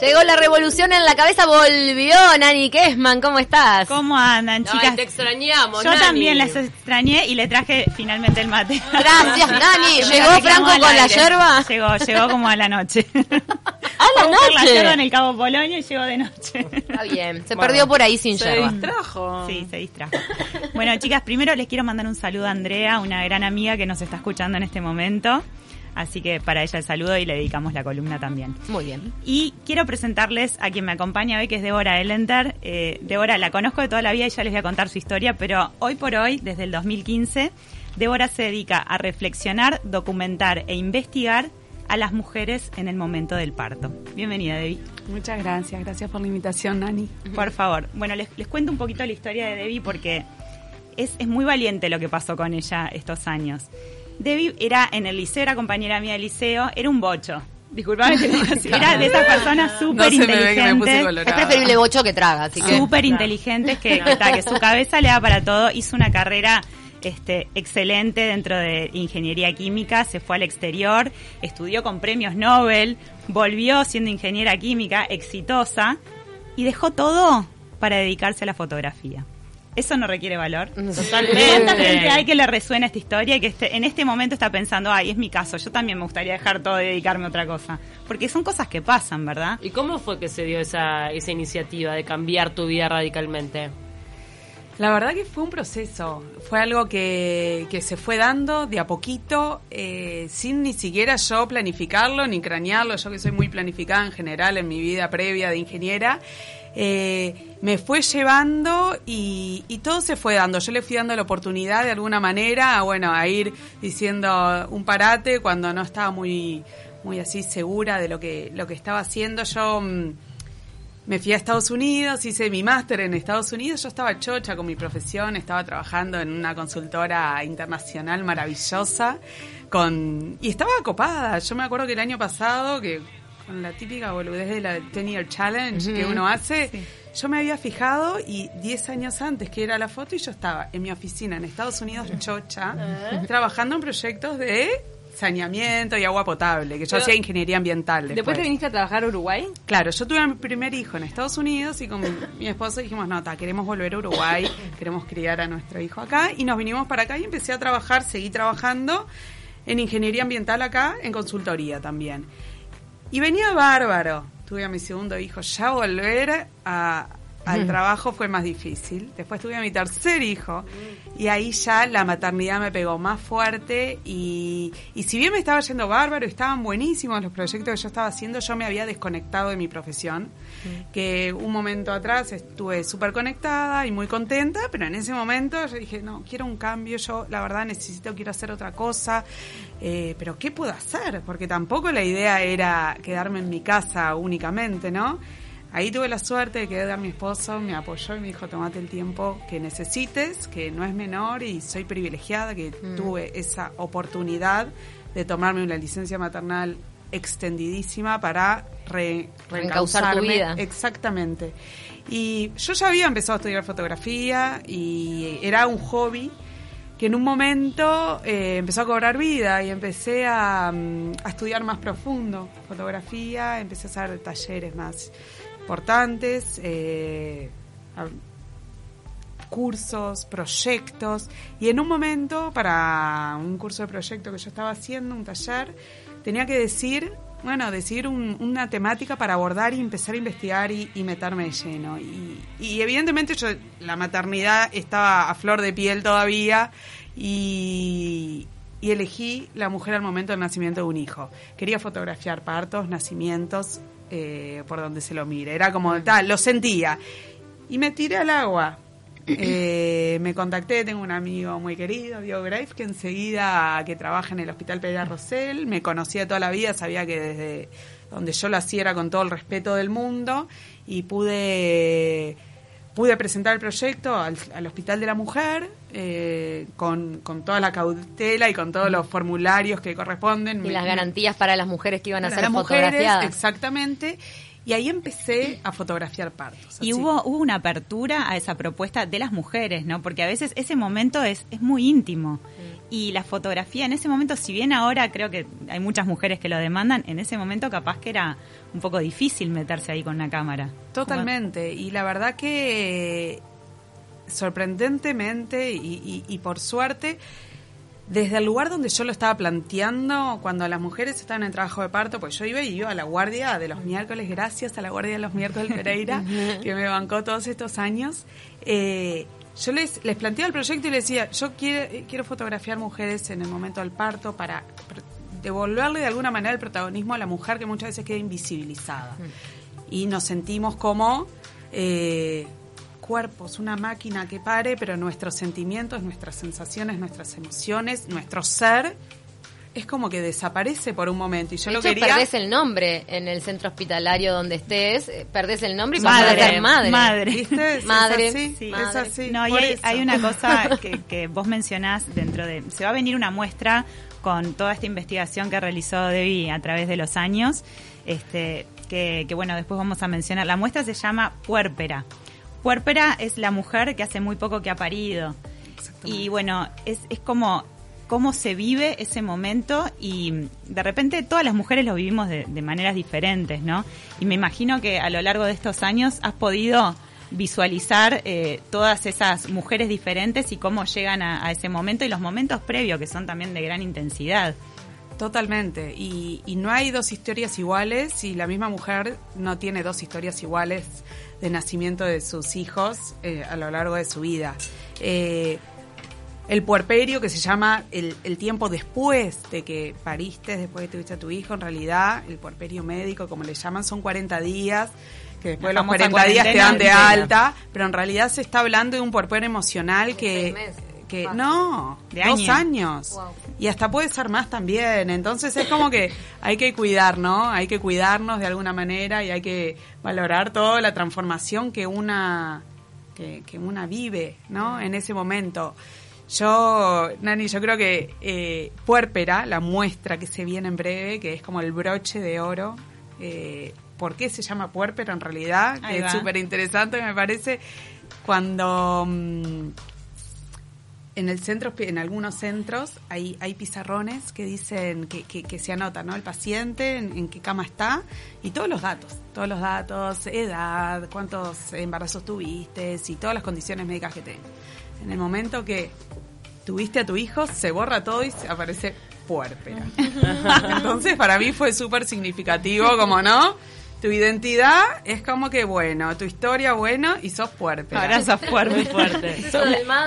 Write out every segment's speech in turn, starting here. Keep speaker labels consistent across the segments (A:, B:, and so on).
A: Llegó la revolución en la cabeza, volvió Nani Kessman, ¿cómo estás?
B: ¿Cómo andan, chicas?
C: te extrañamos,
B: Yo
C: Nani.
B: también las extrañé y le traje finalmente el mate.
A: Gracias, Nani. ¿Llegó Franco con la yerba?
B: Llegó, llegó como a la noche.
A: ¿A la
B: Fue buscar La
A: noche?
B: yerba en el Cabo Polonio y llegó de noche.
A: Está bien, se
C: Bueno,
A: perdió por ahí sin
C: Se
A: yerba.
C: distrajo.
B: Sí, se distrajo. Bueno, chicas, primero les quiero mandar un saludo a Andrea, una gran amiga que nos está escuchando en este momento. Así que para ella el saludo y le dedicamos la columna también.
A: Muy bien.
B: Y quiero presentarles a quien me acompaña hoy, que es Débora Elenter. Eh, Débora la conozco de toda la vida y ya les voy a contar su historia, pero hoy por hoy, desde el 2015, Débora se dedica a reflexionar, documentar e investigar a las mujeres en el momento del parto. Bienvenida, Debbie.
D: Muchas gracias, gracias por la invitación, Nani.
B: Por favor. Bueno, les, les cuento un poquito la historia de Debbie porque es, es muy valiente lo que pasó con ella estos años. Debbie era en el liceo, era compañera mía del liceo, era un bocho. Disculpame que así. Era de esas personas súper
D: me me
B: inteligentes.
A: Es preferible bocho que traga, así que...
B: Súper inteligentes que, que, está, que su cabeza le da para todo. Hizo una carrera este, excelente dentro de ingeniería química, se fue al exterior, estudió con premios Nobel, volvió siendo ingeniera química, exitosa, y dejó todo para dedicarse a la fotografía. Eso no requiere valor.
A: Totalmente.
B: ¿Cuánta gente hay que le resuena esta historia y que este- en este momento está pensando, ay, es mi caso, yo también me gustaría dejar todo y dedicarme a otra cosa? Porque son cosas que pasan, ¿verdad?
C: ¿Y cómo fue que se dio esa, esa iniciativa de cambiar tu vida radicalmente?
D: La verdad que fue un proceso, fue algo que, que se fue dando de a poquito, eh, sin ni siquiera yo planificarlo ni cranearlo, yo que soy muy planificada en general en mi vida previa de ingeniera, eh, me fue llevando y, todo se fue dando. Yo le fui dando la oportunidad de alguna manera a, bueno, a ir diciendo un parate cuando no estaba muy, muy así segura de lo que, lo que estaba haciendo. Yo... mm, me fui a Estados Unidos, hice mi máster en Estados Unidos, yo estaba chocha con mi profesión, estaba trabajando en una consultora internacional maravillosa con y estaba copada. Yo me acuerdo que el año pasado que la típica boludez de la 10 Year Challenge que uno hace, yo me había fijado y 10 años antes que era la foto y yo estaba en mi oficina en Estados Unidos chocha trabajando en proyectos de saneamiento y agua potable, que yo
E: Pero-
D: hacía ingeniería ambiental.
E: ¿Después
D: después.
E: te viniste a trabajar a Uruguay?
D: Claro, yo tuve a mi primer hijo en Estados Unidos y con mi esposo dijimos, no, ta, queremos volver a Uruguay, queremos criar a nuestro hijo acá y nos vinimos para acá y empecé a trabajar, seguí trabajando en ingeniería ambiental acá, en consultoría también. Y venía bárbaro, tuve a mi segundo hijo, ya volver a- al trabajo fue más difícil. Después tuve a mi tercer hijo y ahí ya la maternidad me pegó más fuerte y, y si bien me estaba yendo bárbaro, estaban buenísimos los proyectos que yo estaba haciendo, yo me había desconectado de mi profesión, que un momento atrás estuve súper conectada y muy contenta, pero en ese momento yo dije, no, quiero un cambio, yo la verdad necesito, quiero hacer otra cosa, eh, pero ¿qué puedo hacer? Porque tampoco la idea era quedarme en mi casa únicamente, ¿no? Ahí tuve la suerte de que a mi esposo me apoyó y me dijo, tomate el tiempo que necesites, que no es menor y soy privilegiada que tuve esa oportunidad de tomarme una licencia maternal extendidísima para re-
A: tu
D: reencauzarme.
A: vida.
D: Exactamente. Y yo ya había empezado a estudiar fotografía y era un hobby que en un momento eh, empezó a cobrar vida y empecé a, mm, a estudiar más profundo fotografía, empecé a hacer talleres más importantes, eh, cursos, proyectos, y en un momento, para un curso de proyecto que yo estaba haciendo, un taller, tenía que decir, bueno, decir un- una temática para abordar y empezar a investigar y, y meterme de lleno. Y, evidentemente yo, la maternidad estaba a flor de piel todavía y elegí la mujer al momento del nacimiento de un hijo. Quería fotografiar partos, nacimientos, eh, por donde se lo mire. Era como tal, lo sentía. Y me tiré al agua. Eh, me contacté, tengo un amigo muy querido, Diego Greif, que enseguida que trabaja en el Hospital Pereira Rosell, me conocía toda la vida, sabía que desde donde yo lo hacía era con todo el respeto del mundo y pude pude presentar el proyecto al, al Hospital de la Mujer eh, con, con toda la cautela y con todos los formularios que corresponden.
A: Y las garantías para las mujeres que iban a ser
D: las mujeres,
A: fotografiadas.
D: exactamente. Y ahí empecé a fotografiar partos.
B: Y
D: así.
B: hubo, hubo una apertura a esa propuesta de las mujeres, ¿no? Porque a veces ese momento es, es muy íntimo. Y la fotografía en ese momento, si bien ahora creo que hay muchas mujeres que lo demandan, en ese momento capaz que era un poco difícil meterse ahí con una cámara.
D: Totalmente. Y la verdad que sorprendentemente y, y- y por suerte, desde el lugar donde yo lo estaba planteando, cuando las mujeres estaban en trabajo de parto, pues yo iba y iba a la guardia de los miércoles, gracias a la guardia de los miércoles Pereira, que me bancó todos estos años. eh, yo les, les planteaba el proyecto y les decía, yo quiero, quiero fotografiar mujeres en el momento del parto para devolverle de alguna manera el protagonismo a la mujer que muchas veces queda invisibilizada. Y nos sentimos como eh, cuerpos, una máquina que pare, pero nuestros sentimientos, nuestras sensaciones, nuestras emociones, nuestro ser, es como que desaparece por un momento. Y yo
A: de
D: lo
A: hecho,
D: quería...
A: perdés el nombre en el centro hospitalario donde estés, eh, perdés el nombre y
B: Madre,
A: pasás a ser madre.
B: madre.
D: ¿Viste? Es
A: Madre,
D: así,
B: Sí.
D: es así.
B: No, y hay,
D: eso.
B: hay una cosa que, que vos mencionás dentro de... Se va a venir una muestra con toda esta investigación que realizó Debbie a través de los años, este, que, que bueno, después vamos a mencionar. La muestra se llama Puérpera. Puérpera es la mujer que hace muy poco que ha parido. Y bueno, es, es como cómo se vive ese momento y de repente todas las mujeres lo vivimos de, de maneras diferentes, ¿no? Y me imagino que a lo largo de estos años has podido visualizar eh, todas esas mujeres diferentes y cómo llegan a, a ese momento y los momentos previos que son también de gran intensidad.
D: Totalmente. Y, y no hay dos historias iguales y la misma mujer no tiene dos historias iguales de nacimiento de sus hijos eh, a lo largo de su vida. Eh, el puerperio, que se llama el, el tiempo después de que pariste, después de que tuviste a tu hijo, en realidad, el puerperio médico, como le llaman, son 40 días, que después de los
B: famosa
D: 40 días te dan de alta, pero en realidad se está hablando de un puerperio emocional que...
A: seis meses.
D: Que
A: Fácil.
D: no,
B: De
D: dos
B: años.
D: años.
A: Wow.
D: Y hasta puede ser más también. Entonces es como que hay que cuidar, ¿no? Hay que cuidarnos de alguna manera y hay que valorar toda la transformación que una, que, que una vive, ¿no? En ese momento. Yo, Nani, yo creo que eh, Puérpera, la muestra que se viene en breve, que es como el broche de oro, eh, ¿por qué se llama Puérpera en realidad? Que es súper interesante, me parece, cuando... mm, en el centro, en algunos centros, hay, hay pizarrones que dicen, que, que, que se anota, ¿no? El paciente, en, en qué cama está, y todos los datos, todos los datos, edad, cuántos embarazos tuviste, y todas las condiciones médicas que tengas. En el momento que tuviste a tu hijo, se borra todo y se aparece puérpera. Entonces, para mí fue súper significativo, como no, tu identidad es como que, bueno, tu historia, bueno, y sos puérpera.
B: Ahora sos fuerte.
C: Fuerte.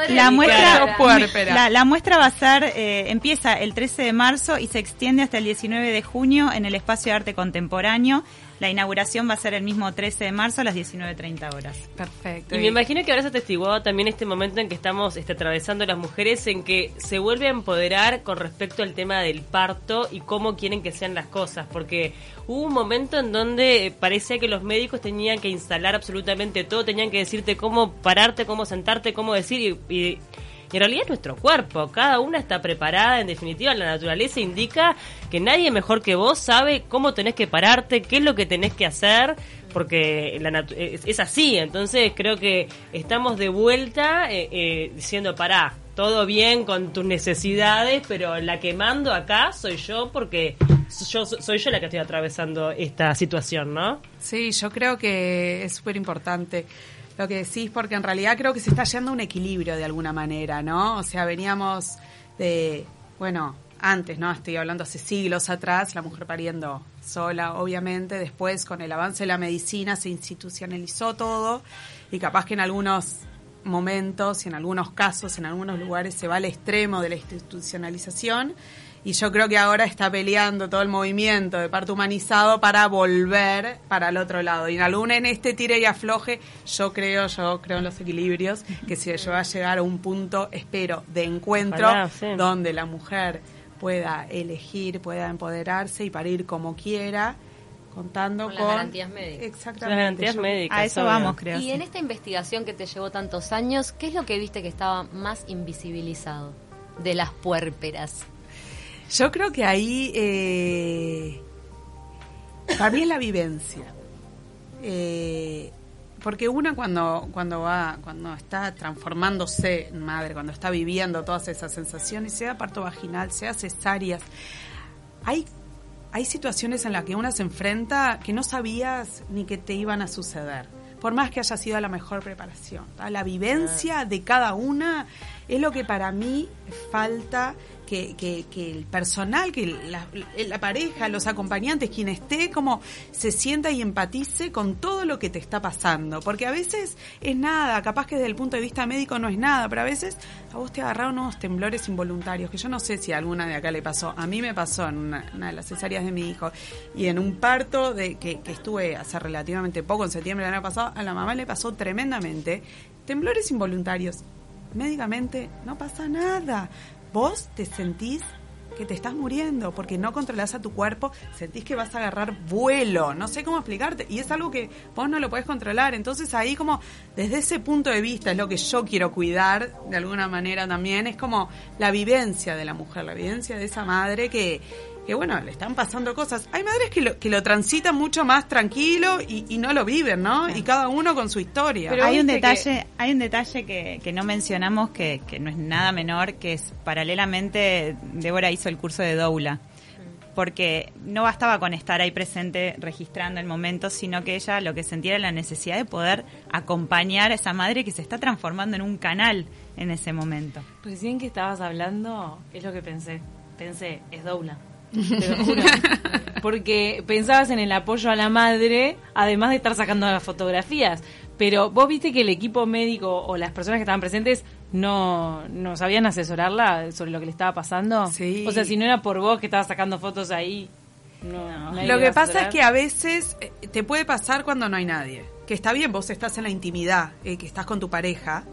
B: La muestra, la, la muestra va a ser, eh, empieza el 13 de marzo y se extiende hasta el 19 de junio en el Espacio de Arte Contemporáneo. La inauguración va a ser el mismo 13 de marzo a las 19.30 horas.
D: Perfecto.
C: Y me imagino que ahora se atestiguado también este momento en que estamos este, atravesando las mujeres, en que se vuelve a empoderar con respecto al tema del parto y cómo quieren que sean las cosas, porque hubo un momento en donde parecía que los médicos tenían que instalar absolutamente todo, tenían que decirte cómo pararte, cómo sentarte, cómo decir, y, y- y en realidad es nuestro cuerpo, cada una está preparada, en definitiva la naturaleza indica que nadie mejor que vos sabe cómo tenés que pararte, qué es lo que tenés que hacer, porque la es, es así, entonces creo que estamos de vuelta eh, eh, diciendo, pará, todo bien con tus necesidades, pero la que mando acá soy yo porque yo soy yo la que estoy atravesando esta situación, ¿no?
D: Sí, yo creo que es súper importante lo que decís, porque en realidad creo que se está yendo un equilibrio de alguna manera, ¿no? O sea, veníamos de, bueno, antes, ¿no? Estoy hablando hace siglos atrás, la mujer pariendo sola, obviamente, después con el avance de la medicina se institucionalizó todo y capaz que en algunos momentos y en algunos casos, en algunos lugares se va al extremo de la institucionalización y yo creo que ahora está peleando todo el movimiento de parto humanizado para volver para el otro lado. Y en algún en este tire y afloje, yo creo, yo creo en los equilibrios, que se va a llegar a un punto, espero, de encuentro
C: Ojalá, sí.
D: donde la mujer pueda elegir, pueda empoderarse y parir como quiera, contando
A: Con
D: con,
A: las garantías médicas.
D: Exactamente.
C: Las garantías
D: Yo-
C: médicas.
B: A eso
C: obvio.
B: vamos, creo.
A: Y
B: sí.
A: en esta investigación que te llevó tantos años, ¿qué es lo que viste que estaba más invisibilizado de las puérperas?
D: Yo creo que ahí eh, para mí es la vivencia. eh, porque una cuando, cuando va, cuando está transformándose en madre, cuando está viviendo todas esas sensaciones, sea parto vaginal, sea cesáreas, hay, hay situaciones en las que una se enfrenta que no sabías ni que te iban a suceder por más que haya sido la mejor preparación. La vivencia de cada una es lo que para mí falta que, el personal, que la, la, pareja, los acompañantes, quien esté, como se sienta y empatice con todo lo que te está pasando. Porque a veces es nada, capaz que desde el punto de vista médico no es nada, pero a veces a vos te agarraron unos temblores involuntarios, que yo no sé si a alguna de acá le pasó. A mí me pasó en una, de las cesáreas de mi hijo y en un parto de que, que estuve hace relativamente poco, en septiembre del año pasado, a la mamá le pasó tremendamente. Temblores involuntarios médicamente no pasa nada. Vos te sentís que te estás muriendo porque no controlas a tu cuerpo, sentís que vas a agarrar vuelo, no sé cómo explicarte, y es algo que vos no lo podés controlar, entonces ahí como desde ese punto de vista es lo que yo quiero cuidar de alguna manera también, es como la vivencia de la mujer, la vivencia de esa madre que que bueno, le están pasando cosas. Hay madres que lo, que lo transitan mucho más tranquilo y, no lo viven, ¿no? Y cada uno con su historia.
B: Pero hay un detalle, hay un detalle que, que no mencionamos que, que no es nada menor, que es paralelamente Débora hizo el curso de doula porque no bastaba con estar ahí presente registrando el momento, sino que ella lo que sentía era la necesidad de poder acompañar a esa madre que se está transformando en un canal en ese momento.
E: Recién que estabas hablando, es lo que pensé. Pensé, es doula. Porque pensabas en el apoyo a la madre, además de estar sacando las fotografías. Pero vos viste que el equipo médico o las personas que estaban presentes no, no sabían asesorarla sobre lo que le estaba pasando.
D: Sí.
E: O sea, si no era por vos que estabas sacando fotos ahí. No,
D: Lo que pasa es que a veces eh, te puede pasar cuando no hay nadie. Que está bien, vos estás en la intimidad, eh, que estás con tu pareja,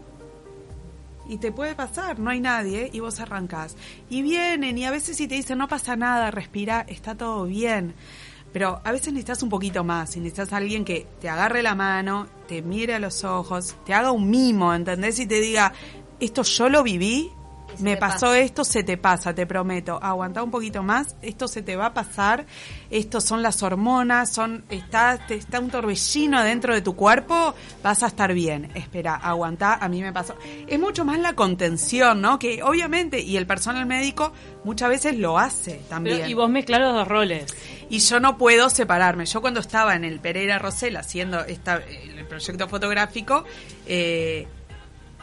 D: y te puede pasar, no hay nadie y vos arrancás. Y vienen y a veces si te dicen no pasa nada, respira, está todo bien. Pero a veces necesitas un poquito más y necesitas alguien que te agarre la mano, te mire a los ojos, te haga un mimo, ¿entendés? Y te diga, esto yo lo viví me pasó esto, se te pasa, te prometo. Aguanta un poquito más, esto se te va a pasar. Estos son las hormonas, son está está un torbellino dentro de tu cuerpo, vas a estar bien. Espera, aguanta, a mí me pasó. Es mucho más la contención, ¿no? Que obviamente y el personal médico muchas veces lo hace también.
E: y vos mezclas los dos roles.
D: Y yo no puedo separarme. Yo cuando estaba en el Pereira Rosell haciendo esta, el proyecto fotográfico, eh,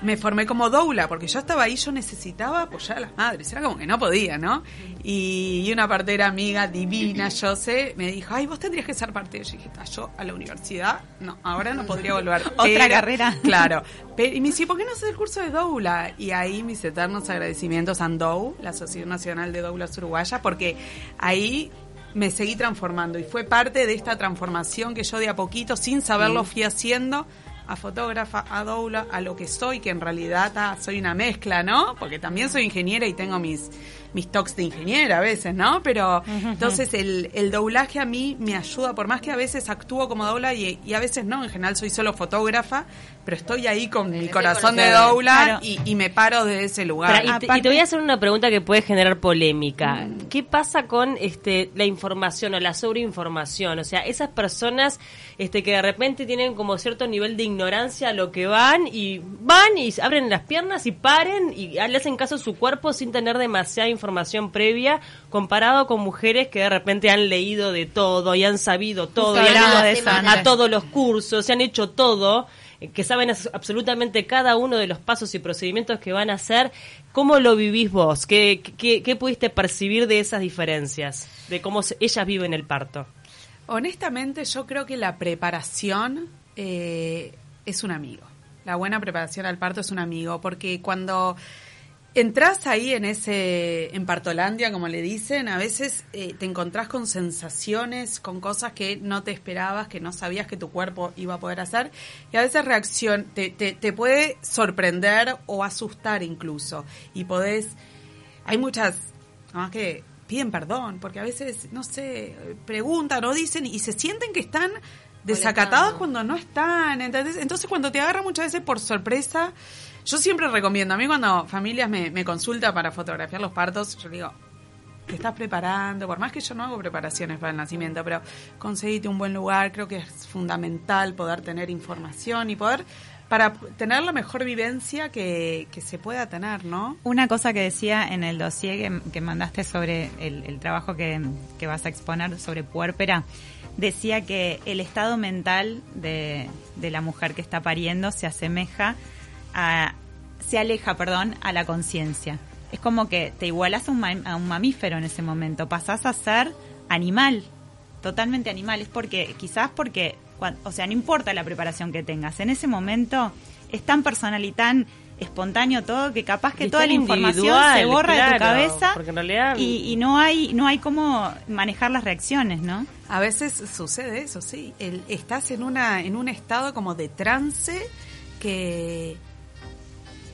D: me formé como doula, porque yo estaba ahí, yo necesitaba apoyar a las madres, era como que no podía, ¿no? Y, una partera amiga divina, yo sé, me dijo, ay, vos tendrías que ser parte. Yo dije, yo a la universidad, no, ahora no podría volver.
B: Otra carrera.
D: Claro. y me dice, ¿por qué no haces el curso de doula? Y ahí mis eternos agradecimientos a ANDOU, la Sociedad Nacional de Doulas Uruguaya, porque ahí me seguí transformando y fue parte de esta transformación que yo de a poquito, sin saberlo, fui haciendo a fotógrafa, a doula, a lo que soy, que en realidad soy una mezcla, ¿no? Porque también soy ingeniera y tengo mis, mis talks de ingeniera a veces, ¿no? Pero entonces el, el doblaje a mí me ayuda, por más que a veces actúo como doula y, y a veces no, en general soy solo fotógrafa, pero estoy ahí con mi corazón de doula y, me paro de ese lugar.
C: y, te, voy a hacer una pregunta que puede generar polémica. Mm. ¿Qué pasa con este la información o la sobreinformación? O sea, esas personas este que de repente tienen como cierto nivel de ignorancia a lo que van y van y abren las piernas y paren y le hacen caso a su cuerpo sin tener demasiada información previa comparado con mujeres que de repente han leído de todo y han sabido todo y han ido a todos los cursos, se han hecho todo eh, que saben absolutamente cada uno de los pasos y procedimientos que van a hacer. ¿Cómo lo vivís vos? ¿Qué, qué, pudiste percibir de esas diferencias? De cómo ellas viven el parto.
D: Honestamente, yo creo que la preparación eh, es un amigo. La buena preparación al parto es un amigo, porque cuando entras ahí en ese, en Partolandia, como le dicen, a veces eh, te encontrás con sensaciones, con cosas que no te esperabas, que no sabías que tu cuerpo iba a poder hacer, y a veces reacción, te, te, te puede sorprender o asustar incluso, y podés, hay muchas, más que piden perdón, porque a veces, no sé, preguntan o dicen y se sienten que están desacatados cuando no están, entonces, entonces cuando te agarra muchas veces por sorpresa, yo siempre recomiendo, a mí cuando familias me, me consultan para fotografiar los partos, yo digo, te estás preparando, por más que yo no hago preparaciones para el nacimiento, pero conseguite un buen lugar, creo que es fundamental poder tener información y poder para tener la mejor vivencia que, se pueda tener, ¿no?
B: Una cosa que decía en el dossier que, que mandaste sobre el, trabajo que, vas a exponer sobre puérpera, decía que el estado mental de, de la mujer que está pariendo se asemeja a, se aleja, perdón, a la conciencia. Es como que te igualas a un, a un mamífero en ese momento, pasás a ser animal, totalmente animal. Es porque, quizás porque o sea, no importa la preparación que tengas, en ese momento es tan personal y tan espontáneo todo que capaz que toda la información se borra de tu cabeza y, y, no hay no hay cómo manejar las reacciones, ¿no?
D: A veces sucede eso, sí. El, estás en una en un estado como de trance que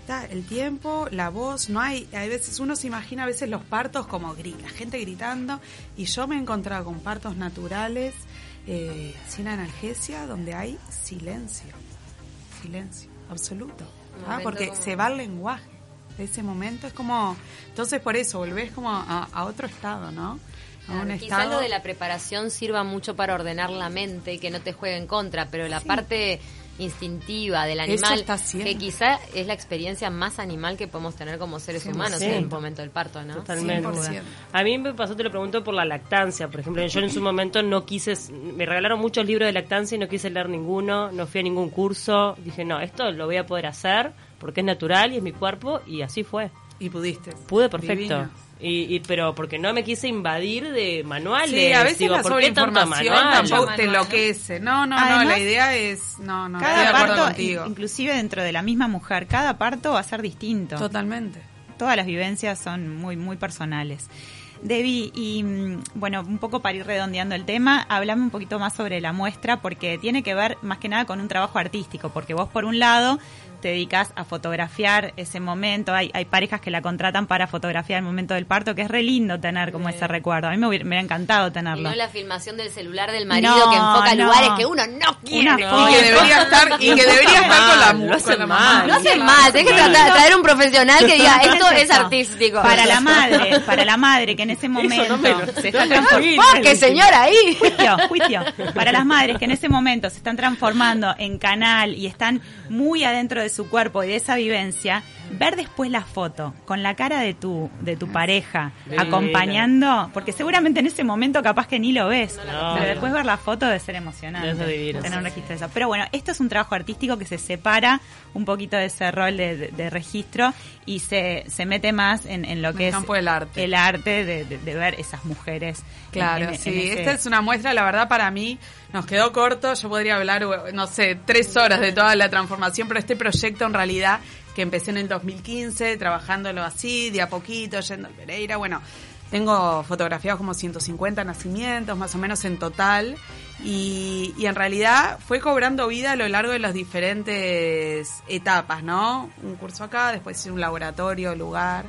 D: está el tiempo, la voz, no hay, a veces uno se imagina a veces los partos como la gente gritando y yo me he encontrado con partos naturales eh, sin analgesia donde hay silencio, silencio absoluto, ¿ah? porque se va el lenguaje. De ese momento es como, entonces por eso volvés como a, otro estado, ¿no?
A: Un quizás lo de la preparación sirva mucho para ordenar la mente y que no te juegue en contra, pero la parte instintiva del animal, que quizá es la experiencia más animal que podemos tener como seres humanos en el momento del parto, ¿no?
C: Totalmente. A mí me pasó, te lo pregunto por la lactancia, por ejemplo, yo en su momento no quise, me regalaron muchos libros de lactancia y no quise leer ninguno, no fui a ningún curso, dije, no, esto lo voy a poder hacer porque es natural y es mi cuerpo y así fue.
D: Y pudiste.
C: Pude perfecto. Y, pero porque no me quise invadir de manuales.
D: Sí, a veces Digo, la ¿por qué tampoco te enloquece. No, no, no, la idea es... No, no,
B: cada estoy de parto, contigo. inclusive dentro de la misma mujer, cada parto va a ser distinto.
D: Totalmente.
B: Todas las vivencias son muy, muy personales. Debbie, y mm, bueno, un poco para ir redondeando el tema, hablame un poquito más sobre la muestra porque tiene que ver más que nada con un trabajo artístico, porque vos por un lado te dedicas a fotografiar ese momento. Hay, hay parejas que la contratan para fotografiar el momento del parto, que es re lindo tener como ese recuerdo. A mí me hubiera, encantado tenerlo.
A: Y no la filmación del celular del marido que enfoca lugares que uno no quiere.
D: y que debería estar, y que debería estar con la, no con la mamá.
A: No hace mal, hay que traer un profesional que diga, esto es artístico.
B: Para la madre, para la madre que en ese momento se está transformando.
A: ¡Qué señora ahí!
B: Juicio, juicio. Para las madres que en ese momento se están transformando en canal y están muy adentro de su cuerpo y de esa vivencia, ver después la foto con la cara de tu, de tu pareja acompañando, porque seguramente en ese momento capaz que ni lo ves, pero después ver la foto debe ser emocionante. tener un registro de eso. Pero bueno, esto es un trabajo artístico que se separa un poquito de ese rol de, registro y se, se mete más en, lo que es
D: el arte,
B: el arte de, ver esas mujeres.
D: Claro, sí, esta es una muestra, la verdad, para mí nos quedó corto, yo podría hablar, no sé, tres horas de toda la transformación, pero este proyecto en realidad que empecé en el 2015, trabajándolo así, de a poquito, yendo al Pereira. Bueno, tengo fotografiados como 150 nacimientos, más o menos en total. Y, y, en realidad fue cobrando vida a lo largo de las diferentes etapas, ¿no? Un curso acá, después hice un laboratorio, lugar,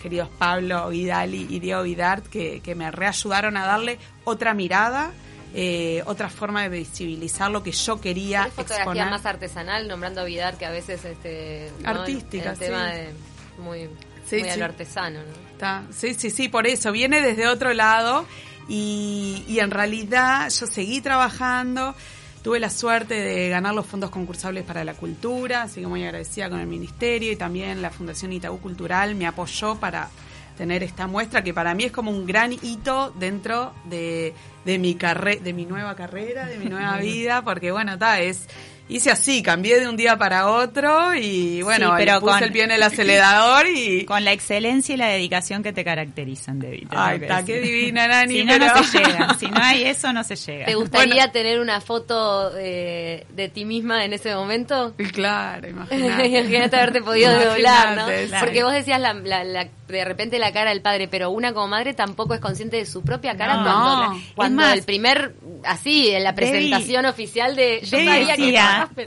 D: queridos Pablo Vidal y Diego Vidart, que, que me reayudaron a darle otra mirada eh, otra forma de visibilizar lo que yo quería
A: ¿Es fotografía más artesanal, nombrando a Vidar que a veces este
D: artística,
A: el, tema de muy, muy artesano,
D: Está. Sí, sí, sí, por eso viene desde otro lado y, y en realidad yo seguí trabajando. Tuve la suerte de ganar los fondos concursables para la cultura, así que muy agradecida con el ministerio y también la Fundación Itaú Cultural me apoyó para tener esta muestra que para mí es como un gran hito dentro de, de mi carrera, de mi nueva carrera, de mi nueva vida, porque bueno, está, es hice así, cambié de un día para otro y bueno, pero puse el pie en el acelerador y...
B: Con la excelencia y la dedicación que te caracterizan, David.
D: Ay, está, qué divina, Nani.
B: Si no, no se llega. Si no hay eso, no se llega.
A: ¿Te gustaría tener una foto de, de, ti misma en ese momento?
D: Claro, imagínate.
A: imagínate haberte podido doblar, ¿no? Porque vos decías la, la, de repente la cara del padre, pero una como madre tampoco es consciente de su propia cara cuando, cuando el primer, así, en la presentación oficial de...
B: Yo sabía que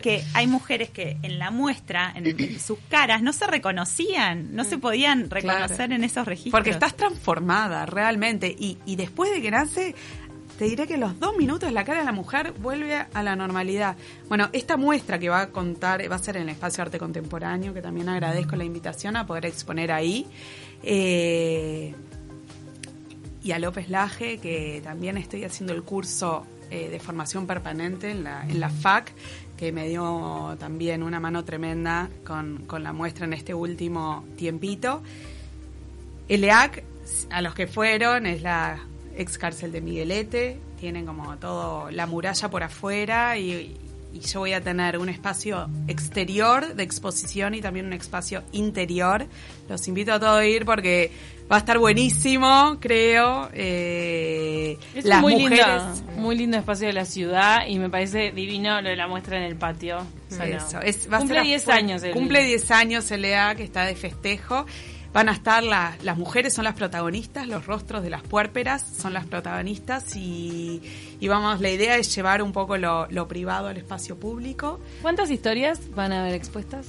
B: que hay mujeres que en la muestra, en, sus caras, no se reconocían, no se podían reconocer en esos registros.
D: Porque estás transformada realmente y, y después de que nace te diré que los dos minutos la cara de la mujer vuelve a la normalidad. Bueno, esta muestra que va a contar, va a ser en el Espacio Arte Contemporáneo, que también agradezco la invitación a poder exponer ahí. Eh, y a López Laje, que también estoy haciendo el curso eh, de formación permanente en la, en la FAC, que me dio también una mano tremenda con, con la muestra en este último tiempito. El EAC, a los que fueron, es la ex cárcel de Miguelete, tienen como todo la muralla por afuera y, y yo voy a tener un espacio exterior de exposición y también un espacio interior. Los invito a todos a ir porque va a estar buenísimo, creo. Eh,
E: es las muy mujeres... lindo, muy lindo espacio de la ciudad y me parece divino lo de la muestra en el patio.
D: Eso, es, va cumple 10 años. El... Cumple 10 años el EA que está de festejo. Van a estar las mujeres son las protagonistas, los rostros de las puérperas son las protagonistas y, y vamos, la idea es llevar un poco lo, lo, privado al espacio público.
E: ¿Cuántas historias van a haber expuestas?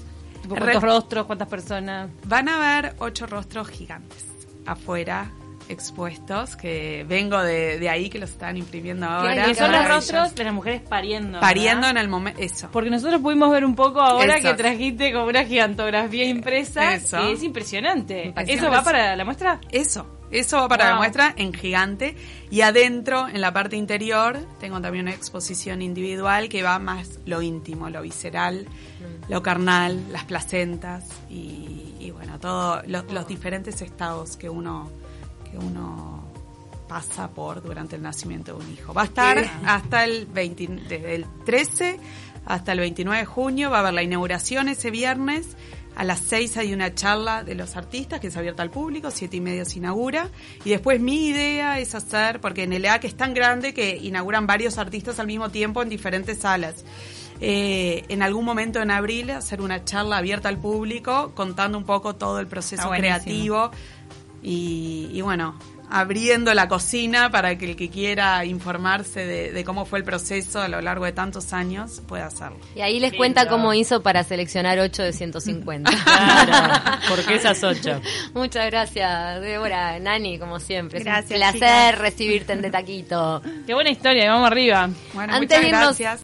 E: ¿Cuántos rostros? ¿Cuántas personas?
D: Van a haber ocho rostros gigantes afuera expuestos, que vengo de, ahí, que los están imprimiendo ahora.
E: Que son los rostros de las mujeres pariendo.
D: Pariendo en el momento, eso.
E: Porque nosotros pudimos ver un poco ahora que trajiste como una gigantografía impresa. Eso. es impresionante. ¿Eso va para la muestra?
D: Eso. Eso va para la muestra en gigante. Y adentro, en la parte interior, tengo también una exposición individual que va más lo íntimo, lo visceral, mm. lo carnal, las placentas y, bueno, todos los diferentes estados que uno uno pasa por durante el nacimiento de un hijo. Va a estar hasta el 20, desde el 13 hasta el 29 de junio, va a haber la inauguración ese viernes. A las 6 hay una charla de los artistas que es abierta al público, siete y media se inaugura. Y después mi idea es hacer, porque en el EAC es tan grande que inauguran varios artistas al mismo tiempo en diferentes salas. Eh, en algún momento en abril hacer una charla abierta al público contando un poco todo el proceso creativo y, bueno, abriendo la cocina para que el que quiera informarse de, cómo fue el proceso a lo largo de tantos años pueda hacerlo.
A: Y ahí les cuenta cómo hizo para seleccionar 8 de 150.
C: claro, porque esas 8.
A: Muchas gracias, Débora, Nani, como siempre.
E: Gracias.
A: un placer recibirte en De Taquito.
E: Qué buena historia, vamos arriba.
D: Bueno, muchas gracias.